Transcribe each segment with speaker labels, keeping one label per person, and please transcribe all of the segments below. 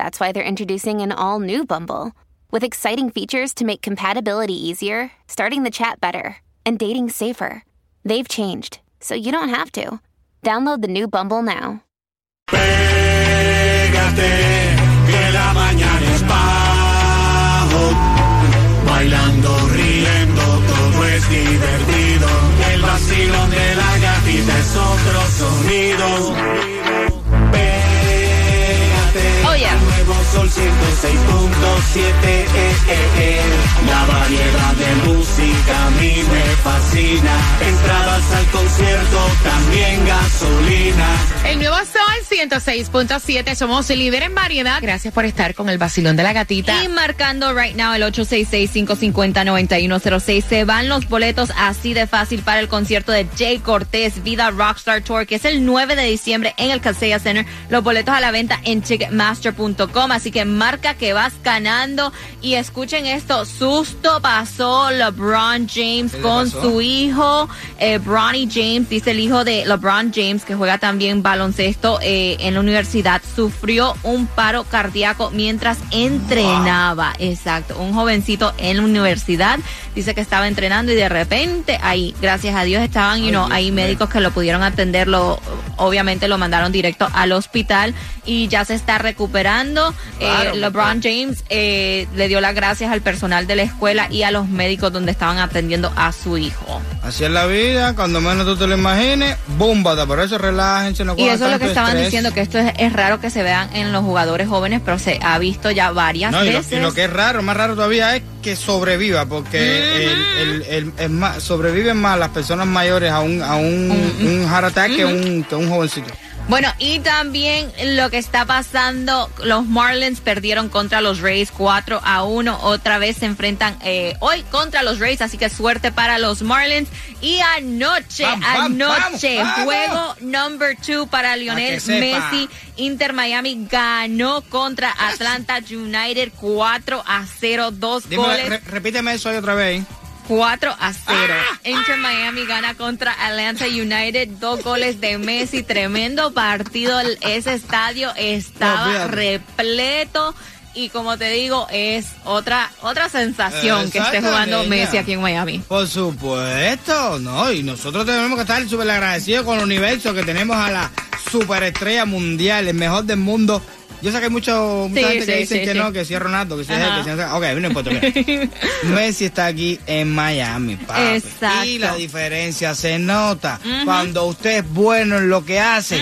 Speaker 1: that's why they're introducing an all new Bumble with exciting features to make compatibility easier, starting the chat better, and dating safer. They've changed, so you don't have to. Download the new Bumble now.
Speaker 2: Pégate, que la mañana es bajo. Bailando, riendo, todo es divertido. El vacilón de la gatita es otro sonido. 106.7. eh, eh, eh. La variedad de música a mí me fascina. Entradas al concierto, también gasolina.
Speaker 3: El nuevo Sol 106.7, somos líder en variedad. Gracias por estar con el vacilón de la gatita.
Speaker 4: Y marcando right now el 866-550-9106. Se van los boletos así de fácil para el concierto de Jay Cortés Vida Rockstar Tour, que es el 9 de diciembre en el Casella Center. Los boletos a la venta en Ticketmaster.com. Así que marca que vas ganando. Y escuchen esto: susto pasó LeBron James con su hijo, eh, Bronny James, dice el hijo de LeBron James, que juega también baloncesto eh, en la universidad, sufrió un paro cardíaco mientras entrenaba. Exacto, un jovencito en la universidad dice que estaba entrenando y de repente ahí, gracias a Dios, estaban you know, ahí médicos que lo pudieron atender, lo, obviamente lo mandaron directo al hospital y ya se está recuperando. Eh, LeBron James eh, le dio las gracias al personal de la escuela y a los médicos donde estaban atendiendo a su hijo.
Speaker 5: Así es la vida, cuando menos tú te lo imagines, búmbata, por eso relájense, no
Speaker 4: Y eso es lo que estaban
Speaker 5: estrés.
Speaker 4: diciendo, que esto es, es raro que se vean en los jugadores jóvenes, pero se ha visto ya varias
Speaker 5: No, y lo,
Speaker 4: veces.
Speaker 5: y lo que es raro, más raro todavía es que sobreviva, porque el, el- el- es más, sobreviven más las personas mayores a un, a un, un heart attack que, un, que un jovencito.
Speaker 4: Bueno, y también lo que está pasando, los Marlins perdieron contra los Rays 4 a 1. Otra vez se enfrentan eh, hoy contra los Rays, así que suerte para los Marlins. Y anoche, anoche, juego number 2 para Lionel. Messi. Inter Miami ganó contra Atlanta United 4 a 0, dos
Speaker 5: Dime,
Speaker 4: goles.
Speaker 5: re- repíteme eso ahí otra vez.
Speaker 4: 4 a 0.
Speaker 5: Ah,
Speaker 4: Inter Miami gana contra Atlanta United, dos goles de Messi, tremendo partido. Ese estadio estaba repleto y como te digo, es otra otra sensación que esté jugando. Messi aquí en Miami.
Speaker 5: Por supuesto, ¿no? Y nosotros tenemos que estar súper agradecidos con el universo que tenemos a la superestrella mundial, el mejor del mundo. Yo sé que hay mucho, mucha
Speaker 4: Sí,
Speaker 5: gente que
Speaker 4: sí,
Speaker 5: dicen
Speaker 4: sí,
Speaker 5: que no, que si es Ronaldo, que si es él, que si es... Ok, no importa. Messi está aquí en Miami, papi.
Speaker 4: Exacto.
Speaker 5: Y la diferencia se nota. Cuando usted es bueno en lo que hace,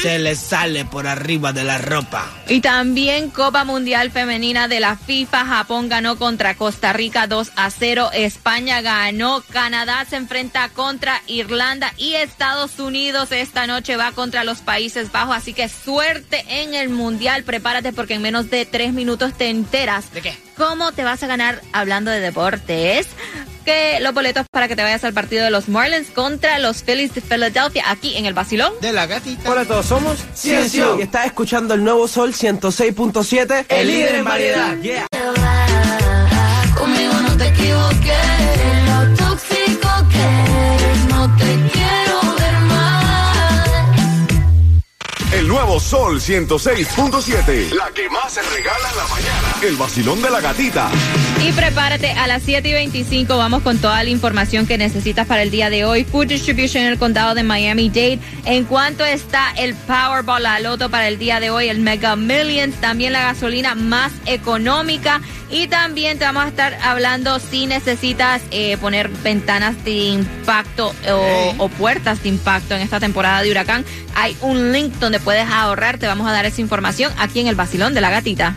Speaker 5: se le sale por arriba de la ropa.
Speaker 4: Y también Copa Mundial Femenina de la FIFA. Japón ganó contra Costa Rica 2 a 0. España ganó. Canadá se enfrenta contra Irlanda. Y Estados Unidos esta noche va contra los Países Bajos. Así que suerte en el Mundial. Prepárate porque en menos de tres minutos te enteras.
Speaker 5: ¿De qué?
Speaker 4: ¿Cómo te vas a ganar hablando de deportes? Que los boletos para que te vayas al partido de los Marlins contra los Phillies de Philadelphia aquí en el Vacilón.
Speaker 5: De la gatita.
Speaker 6: Hola a todos, somos
Speaker 2: Ciencio.
Speaker 6: y estás escuchando el nuevo Sol 106.7, el líder en variedad. Yeah.
Speaker 7: Conmigo no te equivoques, lo tóxico que eres, no te quiero ver más.
Speaker 8: El nuevo Sol 106.7. La que más se regala en la mañana. El vacilón de la gatita.
Speaker 4: Y prepárate a las 7 y 25. Vamos con toda la información que necesitas para el día de hoy. Food Distribution en el condado de Miami-Dade. En cuanto está el Powerball, la loto para el día de hoy, el Mega Millions. También la gasolina más económica. Y también te vamos a estar hablando si necesitas eh, poner ventanas de impacto o, o puertas de impacto en esta temporada de huracán. Hay un link donde puedes ahorrar. Te vamos a dar esa información aquí en el Basilón de la Gatita.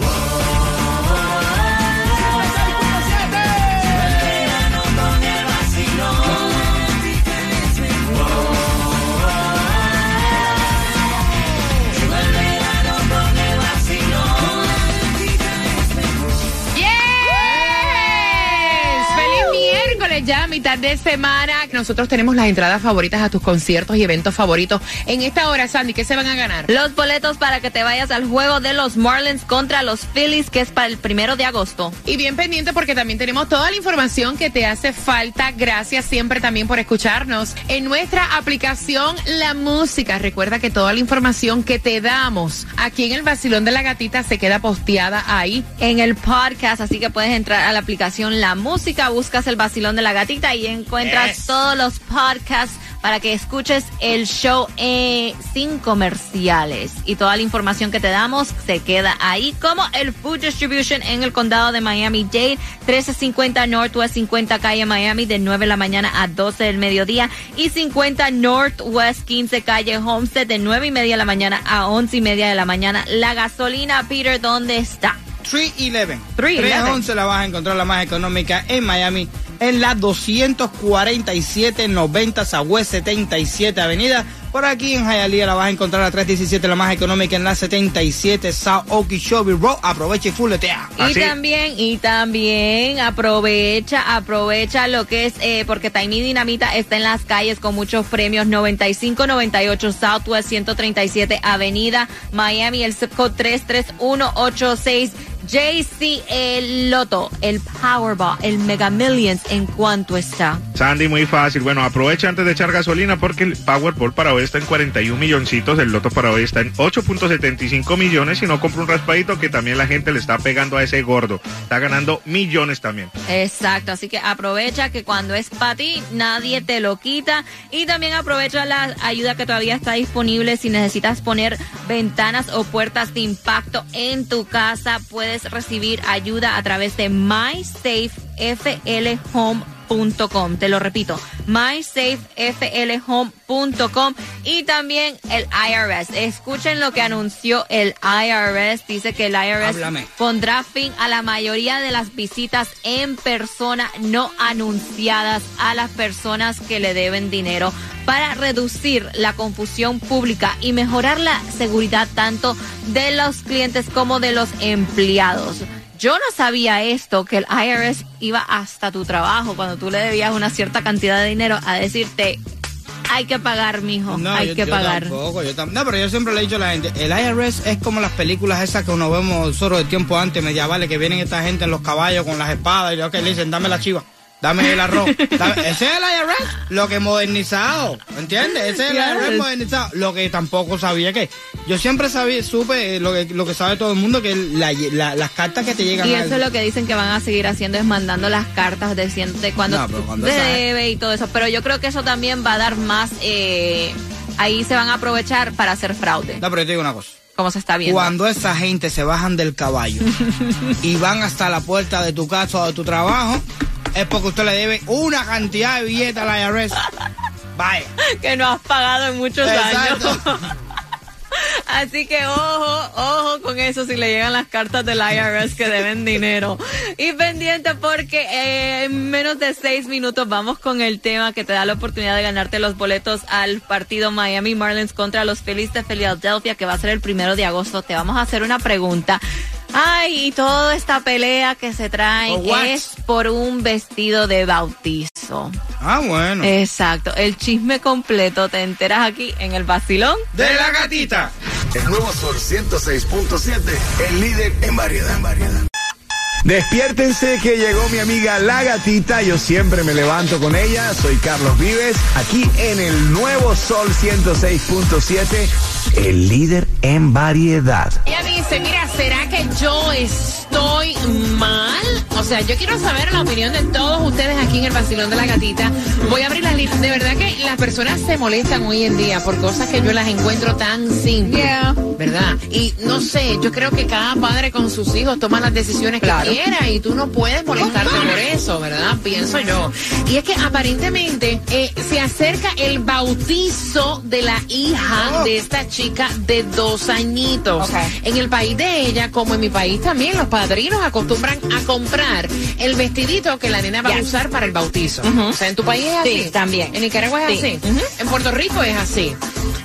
Speaker 3: Ya mitad de semana. Nosotros tenemos las entradas favoritas a tus conciertos y eventos favoritos. En esta hora, Sandy, ¿qué se van a ganar?
Speaker 4: Los boletos para que te vayas al juego de los Marlins contra los Phillies, que es para el primero de agosto.
Speaker 3: Y bien pendiente porque también tenemos toda la información que te hace falta. Gracias siempre también por escucharnos en nuestra aplicación La Música. Recuerda que toda la información que te damos aquí en el Basilón de la Gatita se queda posteada ahí.
Speaker 4: En el podcast, así que puedes entrar a la aplicación La Música, buscas el vacilón de la gatita y encuentras
Speaker 3: Yes.
Speaker 4: todos los podcasts para que escuches el show eh, sin comerciales. Y toda la información que te damos se queda ahí, como el Food Distribution en el condado de Miami-Dade, 1350 Northwest 50 Calle Miami, de 9 de la mañana a 12 del mediodía, y 50 Northwest 15 Calle Homestead, de 9 y media de la mañana a 11 y media de la mañana. La gasolina, Peter, ¿dónde está?
Speaker 5: 311.
Speaker 4: 311.
Speaker 5: 311 la vas a encontrar la más económica en Miami, en la 24790 Southwest 77 Avenida. Por aquí en Hialeah la vas a encontrar a 317 la más económica en la 77 South Okeechobee Road. Aprovecha y fuletea.
Speaker 4: Y también, y también aprovecha, aprovecha lo que es, eh, porque Tiny Dinamita está en las calles con muchos premios, 9598 Southwest 137 Avenida Miami, el zip code 33186. JC el Loto, el Powerball, el Mega Millions, ¿en cuánto está?
Speaker 9: Sandy, muy fácil. Bueno, aprovecha antes de echar gasolina porque el Powerball para hoy está en 41 milloncitos, el Loto para hoy está en 8.75 millones y no compra un raspadito que también la gente le está pegando a ese gordo. Está ganando millones también.
Speaker 4: Exacto, así que aprovecha que cuando es para ti nadie te lo quita y también aprovecha la ayuda que todavía está disponible si necesitas poner ventanas o puertas de impacto en tu casa, puedes recibir ayuda a través de Te lo repito, mysafeflhome.com y también el IRS. Escuchen lo que anunció el IRS. Dice que el IRS
Speaker 5: Háblame.
Speaker 4: pondrá fin a la mayoría de las visitas en persona no anunciadas a las personas que le deben dinero para reducir la confusión pública y mejorar la seguridad tanto de los clientes como de los empleados. Yo no sabía esto, que el IRS iba hasta tu trabajo cuando tú le debías una cierta cantidad de dinero a decirte, hay que pagar, mijo,
Speaker 5: No,
Speaker 4: hay
Speaker 5: yo-
Speaker 4: que
Speaker 5: yo
Speaker 4: pagar.
Speaker 5: tampoco, yo no, pero yo siempre le he dicho a la gente, el IRS es como las películas esas que uno vemos nosotros de tiempo antes, medievales, que vienen esta gente en los caballos con las espadas y que le dicen, dame la chiva. Dame el arroz. Dame- ese es el IRS. Lo que modernizado. ¿Entiendes? Ese es el IRS
Speaker 4: Yes.
Speaker 5: modernizado. Lo que tampoco sabía que. Yo siempre sabía, supe lo que, lo que sabe todo el mundo, que la- la- las cartas que te llegan
Speaker 4: Y
Speaker 5: al-
Speaker 4: eso es lo que dicen que van a seguir haciendo es mandando las cartas diciéndote cuándo
Speaker 5: No, pero
Speaker 4: tú
Speaker 5: cuando
Speaker 4: te debe y todo eso. Pero yo creo que eso también va a dar más. eh, ahí se van a aprovechar para hacer fraude.
Speaker 5: No, pero yo te digo una cosa.
Speaker 4: Como se está viendo.
Speaker 5: Cuando esa gente se bajan del caballo y van hasta la puerta de tu casa o de tu trabajo, es porque usted le debe una cantidad de billetes a la IRS. Vaya.
Speaker 4: que no has pagado en muchos
Speaker 5: Exacto.
Speaker 4: años. Así que ojo, ojo con eso si le llegan las cartas del IRS que deben dinero. Y pendiente porque eh, en menos de seis minutos vamos con el tema que te da la oportunidad de ganarte los boletos al partido Miami Marlins contra los Phillies de Philadelphia que va a ser el primero de agosto. Te vamos a hacer una pregunta. Ay, y toda esta pelea que se trae
Speaker 5: ¿Por what?
Speaker 4: es por un vestido de bautizo.
Speaker 5: Ah, bueno.
Speaker 4: Exacto. El chisme completo te enteras aquí en el vacilón.
Speaker 5: de la gatita.
Speaker 10: El nuevo Sol 106.7. El líder en variedad. En variedad.
Speaker 11: Despiértense que llegó mi amiga La Gatita, yo siempre me levanto con ella, soy Carlos Vives, aquí en el nuevo Sol 106.7, el líder en variedad.
Speaker 4: Y a mi
Speaker 3: dice, mira, ¿será que yo estoy mal? O sea, yo quiero saber la opinión de todos ustedes aquí en el Vacilón de la Gatita. Voy a abrir las líneas. De verdad que las personas se molestan hoy en día por cosas que yo las encuentro tan simples. ¿Verdad? Y no sé, yo creo que cada padre con sus hijos toma las decisiones que quiera y tú no puedes molestarte por eso, ¿verdad? Pienso yo. Y es que aparentemente eh, se acerca el bautizo de la hija de esta chica de dos añitos. En el país de ella, como en mi país también, los padrinos acostumbran a comprar el vestidito que la nena va a usar para el bautizo. O sea, en tu país es así.
Speaker 4: Sí, también.
Speaker 3: En Nicaragua es
Speaker 4: Sí.
Speaker 3: así. En Puerto Rico es así.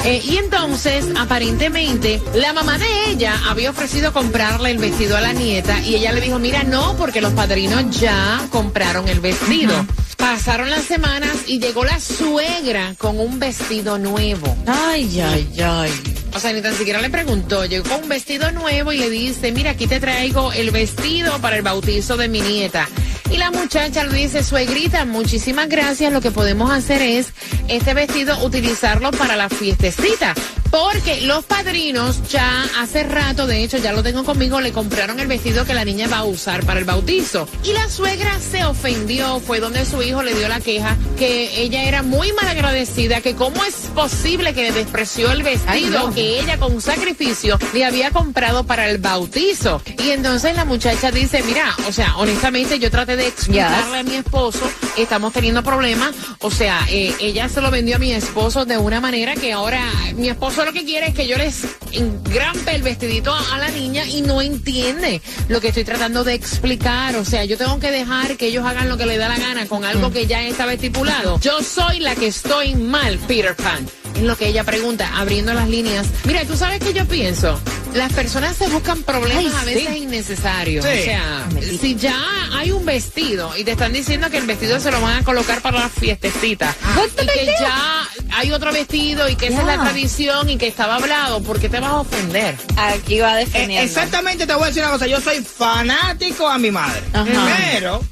Speaker 3: Eh, y entonces, aparentemente, la mamá de ella había ofrecido comprarle el vestido a la nieta y ella le dijo, mira, no, porque los padrinos ya compraron el vestido. Pasaron las semanas y llegó la suegra con un vestido nuevo.
Speaker 4: Ay, ay, ay.
Speaker 3: O sea, ni tan siquiera le preguntó. Llegó con un vestido nuevo y le dice, mira, aquí te traigo el vestido para el bautizo de mi nieta. Y la muchacha le dice, suegrita, muchísimas gracias. Lo que podemos hacer es este vestido utilizarlo para la fiestecita. Porque los padrinos ya hace rato, de hecho ya lo tengo conmigo, le compraron el vestido que la niña va a usar para el bautizo. Y la suegra se ofendió, fue donde su hijo le dio la queja, que ella era muy malagradecida, que cómo es posible que le despreció el vestido que ella con sacrificio le había comprado para el bautizo. Y entonces la muchacha dice, mira, o sea, honestamente yo traté de explicarle a mi esposo, estamos teniendo problemas, o sea, eh, ella se lo vendió a mi esposo de una manera que ahora mi esposo lo que quiere es que yo les engrampe el vestidito a, la niña y no entiende lo que estoy tratando de explicar, o sea, yo tengo que dejar que ellos hagan lo que les da la gana con algo que ya estaba estipulado. Yo soy la que estoy mal, Peter Pan. Es lo que ella pregunta, abriendo las líneas. Mira, tú sabes que yo pienso, las personas se buscan problemas
Speaker 4: Ay,
Speaker 3: a veces
Speaker 4: sí.
Speaker 3: innecesarios.
Speaker 5: Sí.
Speaker 3: O sea, si ya hay un vestido y te están diciendo que el vestido se lo van a colocar para la fiestecita y que ya hay otro vestido y que esa es la
Speaker 4: Yeah.
Speaker 3: tradición y que estaba hablado, ¿por qué te vas a ofender?
Speaker 4: Aquí va
Speaker 5: Eh,
Speaker 4: defendiendo.
Speaker 5: exactamente, te voy a decir una cosa. Yo soy fanático a mi madre.
Speaker 4: Ajá.
Speaker 5: Pero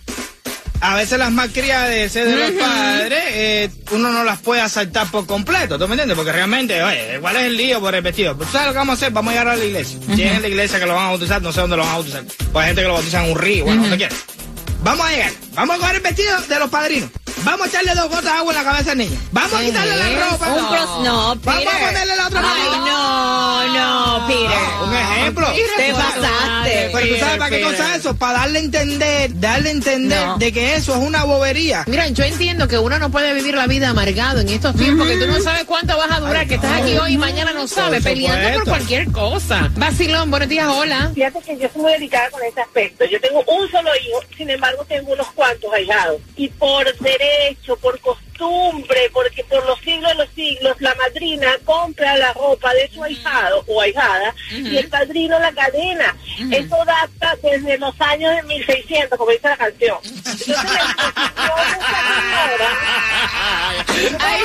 Speaker 5: a veces las malcriades de los padres, eh, uno no las puede asaltar por completo. ¿Tú me entiendes? Porque realmente, oye, ¿cuál es el lío por el vestido? Pues, ¿Sabes lo que vamos a hacer? Vamos a llegar a la iglesia. Si es en la iglesia que lo van a bautizar, no sé dónde lo van a bautizar. Pues hay gente que lo bautiza en un río, bueno, donde quiera. Vamos a llegar. Vamos a coger el vestido de los padrinos. Vamos a echarle dos gotas de agua en la cabeza al niño. Vamos a
Speaker 3: ¿Qué
Speaker 5: quitarle la ropa.
Speaker 4: Un no,
Speaker 5: Vamos a ponerle la otra
Speaker 4: Ay,
Speaker 5: manita.
Speaker 4: no, no, Peter.
Speaker 5: Un ejemplo.
Speaker 4: Te pasaste.
Speaker 5: Pero tú sabes para qué cosa es eso, para darle a entender, darle a entender
Speaker 4: No.
Speaker 5: de que eso es una bobería.
Speaker 3: Mira, yo entiendo que uno no puede vivir la vida amargado en estos tiempos, que tú no sabes cuánto vas a durar, que estás aquí hoy y mañana no sabes,
Speaker 5: Por
Speaker 3: peleando por cualquier cosa. Vacilón, buenos días, hola.
Speaker 12: Fíjate que yo soy muy delicada con ese aspecto. Yo tengo un solo hijo, sin embargo tengo unos cuantos ahijados. Y por derecho, por costumbre, porque por los siglos de los siglos, la madrina compra la ropa de su ahijado o ahijada y el padrino la cadena. Eso data desde los años de 1600, como dice la canción. Entonces, la
Speaker 3: Ay,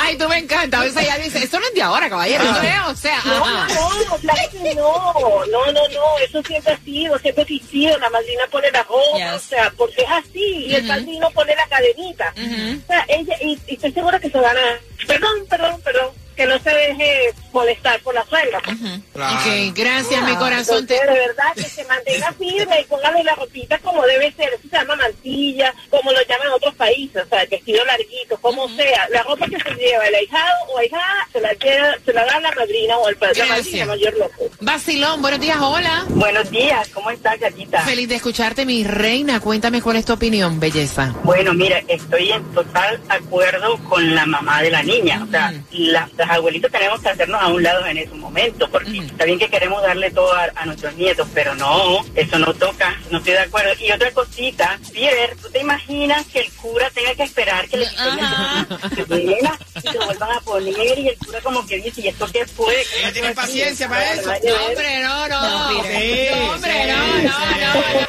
Speaker 3: ay, tú me encanta. A veces ella dice, eso no es ahora, caballero. Eso es, o sea,
Speaker 12: No,
Speaker 3: ajá.
Speaker 12: no, no, claro que no, no, no, no, eso siempre ha sido, siempre ha existido, la madrina pone la ropa,
Speaker 4: Yes.
Speaker 12: o sea, porque es así, y el padrino pone la cadenita. O sea, ella, y, y estoy segura que se van a, perdón, perdón, perdón, que no se deje molestar por la suegra. pues.
Speaker 3: Ok, gracias, mi corazón.
Speaker 12: Entonces, de verdad, que se mantenga firme y póngale la ropita como debe ser, eso se llama mantilla, como lo llaman en otros países, o sea, el vestido larguito, como sea, la ropa que se lleva el ahijado o ahijada, se la, lleva, se la da la madrina o el padre, la madrina
Speaker 3: Gracias.
Speaker 12: mayor loco.
Speaker 3: Vacilón, buenos días, hola.
Speaker 12: Buenos días, ¿cómo estás, gatita?
Speaker 3: Feliz de escucharte, mi reina. Cuéntame cuál es tu opinión, belleza.
Speaker 12: Bueno, mira, estoy en total acuerdo con la mamá de la niña. O sea, la- las abuelitas tenemos que hacernos a un lado en ese momento, porque está bien que queremos darle todo a, a nuestros nietos, pero no, eso no toca, no estoy de acuerdo. Y otra cosita, Pierre, ¿tú te imaginas que el cura tenga que esperar que le quiten el vela y lo vuelvan a poner y el cura como que dice, ¿y esto qué fue? ¿Qué
Speaker 5: Ella tiene
Speaker 12: fue aquí?"
Speaker 5: paciencia para eso.
Speaker 12: Ver.
Speaker 3: Hombre, no, no.
Speaker 5: No, sí,
Speaker 3: No, hombre,
Speaker 5: sí,
Speaker 3: no, no, no. no.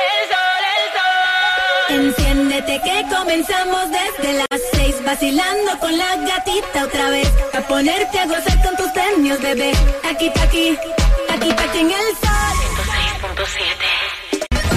Speaker 7: Enciéndete que comenzamos desde las seis vacilando con la gatita otra vez a ponerte a gozar con tus premios bebé aquí pa' aquí aquí pa' aquí en el sol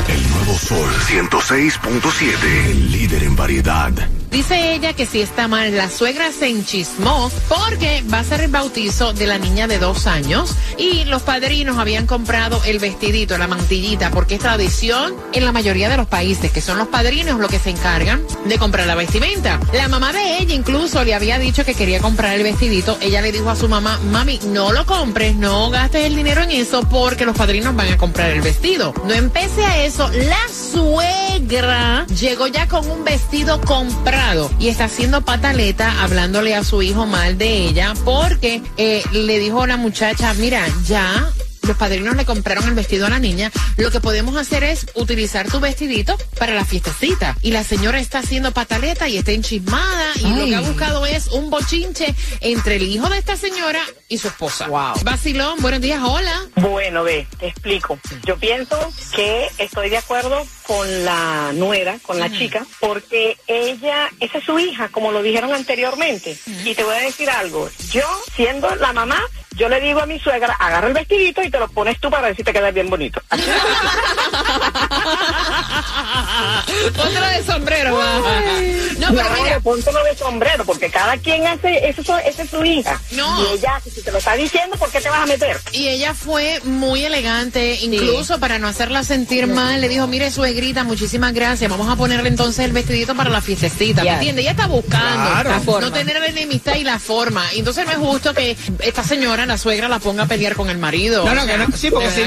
Speaker 10: El nuevo Sol 106.7. El líder en variedad.
Speaker 3: Dice ella que si está mal, la suegra se enchismó porque va a ser el bautizo de la niña de dos años y los padrinos habían comprado el vestidito, la mantillita, porque es tradición en la mayoría de los países, que son los padrinos los que se encargan de comprar la vestimenta. La mamá de ella incluso le había dicho que quería comprar el vestidito. Ella le dijo a su mamá, mami, no lo compres, no gastes el dinero en eso porque los padrinos van a comprar el vestido. No empecé a eso, la suegra llegó ya con un vestido comprado y está haciendo pataleta hablándole a su hijo mal de ella porque eh, le dijo a la muchacha, mira, ya los padrinos le compraron el vestido a la niña, lo que podemos hacer es utilizar tu vestidito para la fiestecita. Y la señora está haciendo pataleta y está enchismada y lo que ha buscado es un bochinche entre el hijo de esta señora y su esposa. Wow. Basilón, buenos días, hola.
Speaker 12: Bueno, ve, te explico. Yo pienso que estoy de acuerdo con la nuera, con la chica, porque ella, esa es su hija, como lo dijeron anteriormente. Y te voy a decir algo, yo siendo la mamá, yo le digo a mi suegra, agarra el vestidito y te lo pones tú para ver si te queda bien bonito.
Speaker 3: Póntelo de sombrero, va. No, pero
Speaker 12: No,
Speaker 3: mira.
Speaker 12: póntelo de sombrero, porque cada quien hace, eso, esa es su hija.
Speaker 3: No.
Speaker 12: Y ella, si te lo está diciendo, ¿por qué te vas a meter?
Speaker 3: Y ella fue muy elegante, incluso para no hacerla sentir mal, le dijo, mire suegrita, muchísimas gracias, vamos a ponerle entonces el vestidito para la fiestecita, ¿me
Speaker 4: Ya.
Speaker 3: entiende? Ella está buscando
Speaker 5: Claro.
Speaker 4: La forma.
Speaker 3: no tener la enemistad y la forma. Y entonces no es justo que esta señora, la suegra, la ponga a pelear con el marido.
Speaker 5: No, no,
Speaker 3: O sea,
Speaker 5: que no. Sí, porque si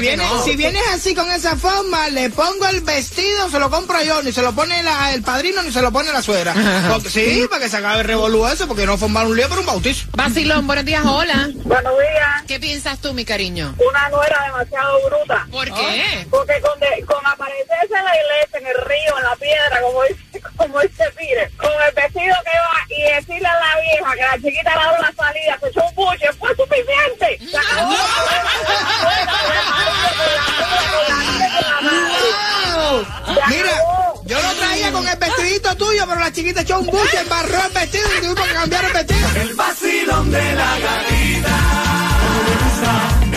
Speaker 5: si vienes así con esa forma, le pongo el vestido, se lo compro yo, ni se lo pone la- el padrino, ni se lo pone la suegra. Porque- sí, para que se acabe el revolú eso, porque no formar un lío por un bautizo.
Speaker 3: Basilón, buenos días, hola.
Speaker 12: Buenos días.
Speaker 3: ¿Qué piensas tú, mi cariño?
Speaker 12: Una nuera demasiado bruta.
Speaker 3: ¿Por qué?
Speaker 12: Porque con, de- con aparecerse en la iglesia, en el río, en la piedra, como dice, como dice Pire, con el vestido que va y decirle a la vieja que la chiquita le ha dado la salida, se echó un buche, fue suficiente. Se acabó la
Speaker 5: ¡Wow! Mira, yo lo traía con el vestidito tuyo, pero la chiquita echó un buche, embarró el vestido y tuvimos que cambiar el vestido.
Speaker 2: El vacilón de la gatita.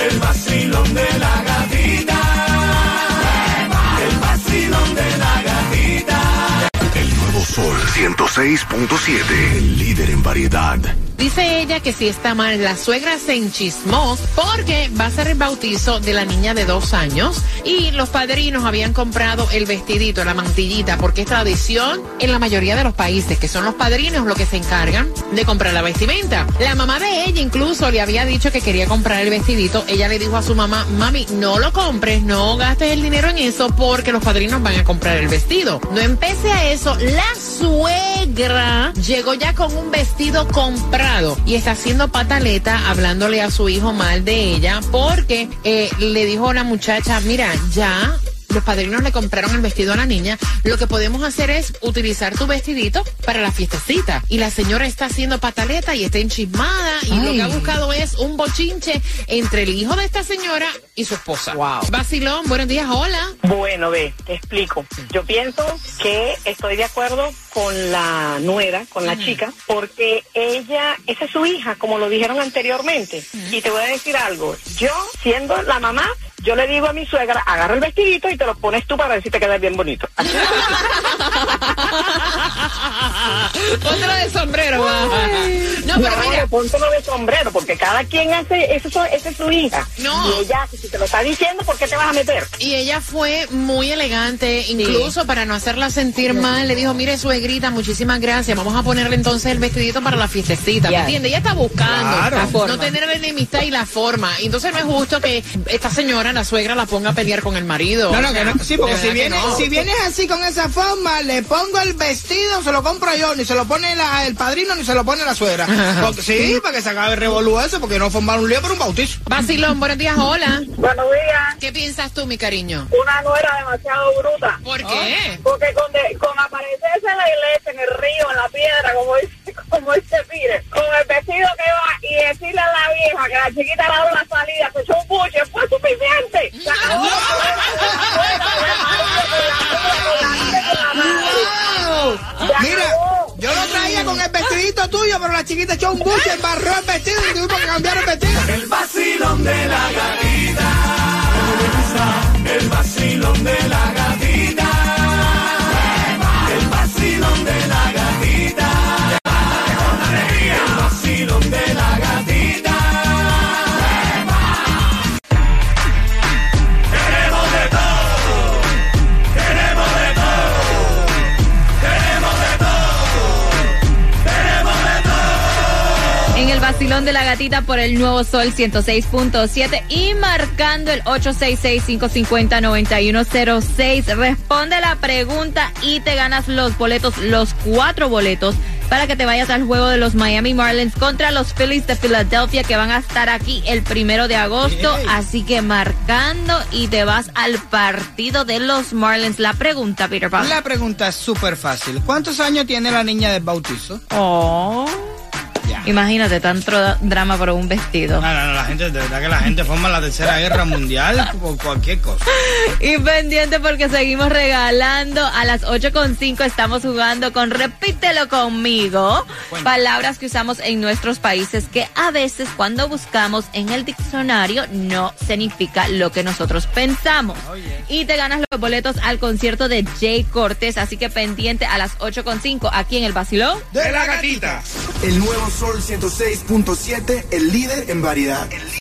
Speaker 2: El vacilón de la gatita. El vacilón de la gatita.
Speaker 10: El nuevo Sol 106.7. El líder en variedad.
Speaker 3: Dice ella que si está mal, la suegra se enchismó porque va a ser el bautizo de la niña de dos años y los padrinos habían comprado el vestidito, la mantillita, porque es tradición en la mayoría de los países, que son los padrinos los que se encargan de comprar la vestimenta. La mamá de ella incluso le había dicho que quería comprar el vestidito. Ella le dijo a su mamá, mami, no lo compres, no gastes el dinero en eso porque los padrinos van a comprar el vestido. No empecé a eso, la suegra llegó ya con un vestido comprado y está haciendo pataleta hablándole a su hijo mal de ella porque eh, le dijo a la muchacha, mira, ya los padrinos le compraron el vestido a la niña, lo que podemos hacer es utilizar tu vestidito para la fiestecita. Y la señora está haciendo pataleta y está enchismada y lo que ha buscado es un bochinche entre el hijo de esta señora y su esposa. Wow. Basilón, buenos días, hola.
Speaker 12: Bueno, ve, te explico. Yo pienso que estoy de acuerdo con la nuera, con la chica, porque ella, esa es su hija, como lo dijeron anteriormente. Y te voy a decir algo, yo siendo la mamá, yo le digo a mi suegra, agarra el vestidito y te lo pones tú para ver si te queda bien bonito.
Speaker 3: Póntelo de sombrero. Pero
Speaker 12: No,
Speaker 3: mira.
Speaker 12: póntelo de sombrero, porque cada quien hace, eso, esa es su hija.
Speaker 3: No.
Speaker 12: Y ella, si te lo está diciendo, ¿por qué te vas a meter?
Speaker 3: Y ella fue muy elegante, incluso para no hacerla sentir mal, le dijo, mire suegrita, muchísimas gracias, vamos a ponerle entonces el vestidito para la fiestecita, ¿me
Speaker 4: Ya.
Speaker 3: entiende? Ella está buscando
Speaker 5: Claro.
Speaker 4: La forma.
Speaker 3: no tener la enemistad y la forma. Entonces no es justo que esta señora, la suegra, la ponga a pelear con el marido.
Speaker 5: No, no, que no. Sí, porque si vienes,
Speaker 3: no.
Speaker 5: si vienes así con esa forma, le pongo el vestido, se lo compro yo, ni se lo pone la- el padrino, ni se lo pone la suegra. sí, para que se acabe el revolú eso, porque no formar un lío por un bautizo.
Speaker 3: Basilón, buenos días, hola.
Speaker 12: Buenos días.
Speaker 3: ¿Qué piensas tú, mi cariño?
Speaker 12: Una nuera demasiado bruta.
Speaker 3: ¿Por qué?
Speaker 12: Porque con, de- con aparecerse en la iglesia, en el río, en la piedra, como dice, como dice Pire, con el vestido que va y decirle a la vieja que la chiquita le ha dado la salida, se echó un buche, fue suficiente. Se acabó la
Speaker 5: ¡Wow! Mira, yo lo traía con el vestidito tuyo, pero la chiquita echó un buche, embarró el vestido y tuvimos que cambiar el vestido.
Speaker 2: El vacilón de la gatita. El vacilón de la gatita. El vacilón de la gatita.
Speaker 4: El vacilón de la gatita. Por el nuevo Sol 106.7 y marcando el 866-550-9106. Responde la pregunta y te ganas los boletos, los cuatro boletos para que te vayas al juego de los Miami Marlins contra los Phillies de Filadelfia que van a estar aquí el primero de agosto. Así que marcando y te vas al partido de los Marlins. La pregunta, Peter Pan.
Speaker 5: La pregunta es súper fácil. ¿Cuántos años tiene la niña del bautizo?
Speaker 4: Oh. Imagínate, tanto drama por un vestido.
Speaker 5: No, no, no, la gente, de verdad que la gente forma la tercera guerra mundial por cualquier cosa.
Speaker 4: Y pendiente porque seguimos regalando. A las 8.5 estamos jugando con Repítelo conmigo. Palabras que usamos en nuestros países que a veces cuando buscamos en el diccionario no significa lo que nosotros pensamos. Y te ganas los boletos al concierto de Jay Cortés. Así que pendiente a las 8.5 aquí en el Basilón
Speaker 8: de la Gatita.
Speaker 10: El nuevo Sol 106.7, el líder en variedad.